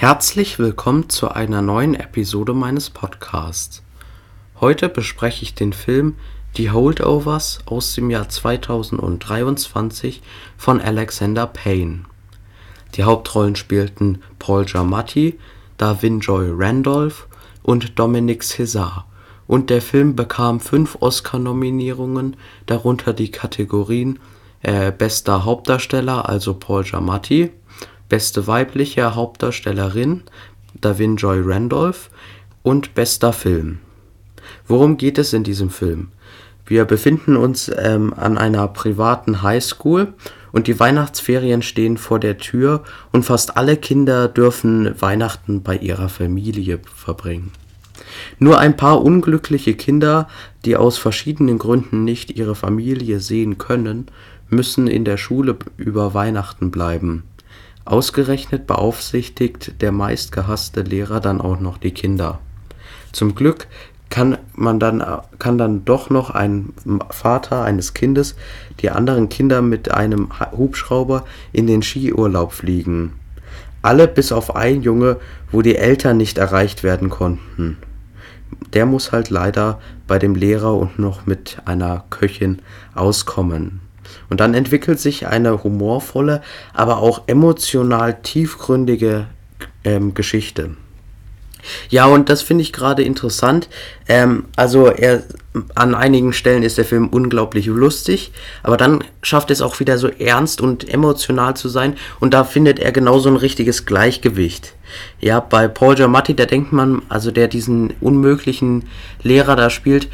Herzlich willkommen zu einer neuen Episode meines Podcasts. Heute bespreche ich den Film Die Holdovers aus dem Jahr 2023 von Alexander Payne. Die Hauptrollen spielten Paul Giamatti, Davin Joy Randolph und Dominic Cesar und der Film bekam fünf Oscar-Nominierungen, darunter die Kategorien äh, Bester Hauptdarsteller, also Paul Giamatti, Beste weibliche Hauptdarstellerin, Davin Joy Randolph und Bester Film. Worum geht es in diesem Film? Wir befinden uns ähm, an einer privaten Highschool und die Weihnachtsferien stehen vor der Tür und fast alle Kinder dürfen Weihnachten bei ihrer Familie verbringen. Nur ein paar unglückliche Kinder, die aus verschiedenen Gründen nicht ihre Familie sehen können, müssen in der Schule über Weihnachten bleiben. Ausgerechnet beaufsichtigt der meistgehasste Lehrer dann auch noch die Kinder. Zum Glück kann man dann kann dann doch noch ein Vater eines Kindes die anderen Kinder mit einem Hubschrauber in den Skiurlaub fliegen. Alle bis auf ein Junge, wo die Eltern nicht erreicht werden konnten der muss halt leider bei dem Lehrer und noch mit einer Köchin auskommen. Und dann entwickelt sich eine humorvolle, aber auch emotional tiefgründige ähm, Geschichte. Ja, und das finde ich gerade interessant. Ähm, also er an einigen Stellen ist der Film unglaublich lustig, aber dann schafft es auch wieder so ernst und emotional zu sein und da findet er genauso ein richtiges Gleichgewicht. Ja, bei Paul Giamatti, da denkt man, also der diesen unmöglichen Lehrer da spielt,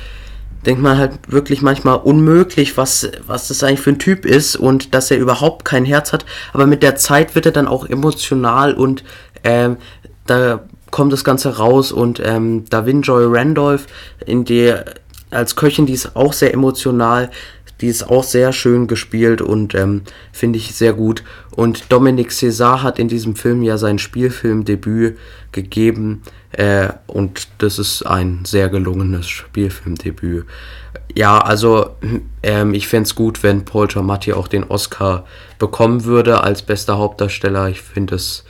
denkt man halt wirklich manchmal unmöglich, was, was das eigentlich für ein Typ ist und dass er überhaupt kein Herz hat. Aber mit der Zeit wird er dann auch emotional und ähm, da kommt das Ganze raus und ähm, Davin Joy Randolph in der als Köchin, die ist auch sehr emotional, die ist auch sehr schön gespielt und ähm, finde ich sehr gut. Und Dominic César hat in diesem Film ja sein Spielfilmdebüt gegeben äh, und das ist ein sehr gelungenes Spielfilmdebüt. Ja, also ähm, ich fände es gut, wenn Paul Giamatti auch den Oscar bekommen würde als bester Hauptdarsteller. Ich finde es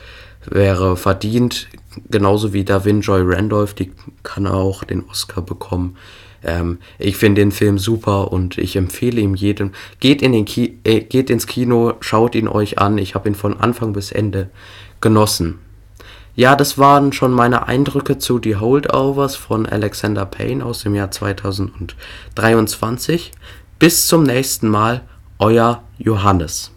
wäre verdient, genauso wie Davin Joy Randolph, die kann auch den Oscar bekommen. Ähm, ich finde den Film super und ich empfehle ihm jedem, geht, in den Ki äh, geht ins Kino, schaut ihn euch an. Ich habe ihn von Anfang bis Ende genossen. Ja, das waren schon meine Eindrücke zu Die Holdovers von Alexander Payne aus dem Jahr 2023. Bis zum nächsten Mal, euer Johannes.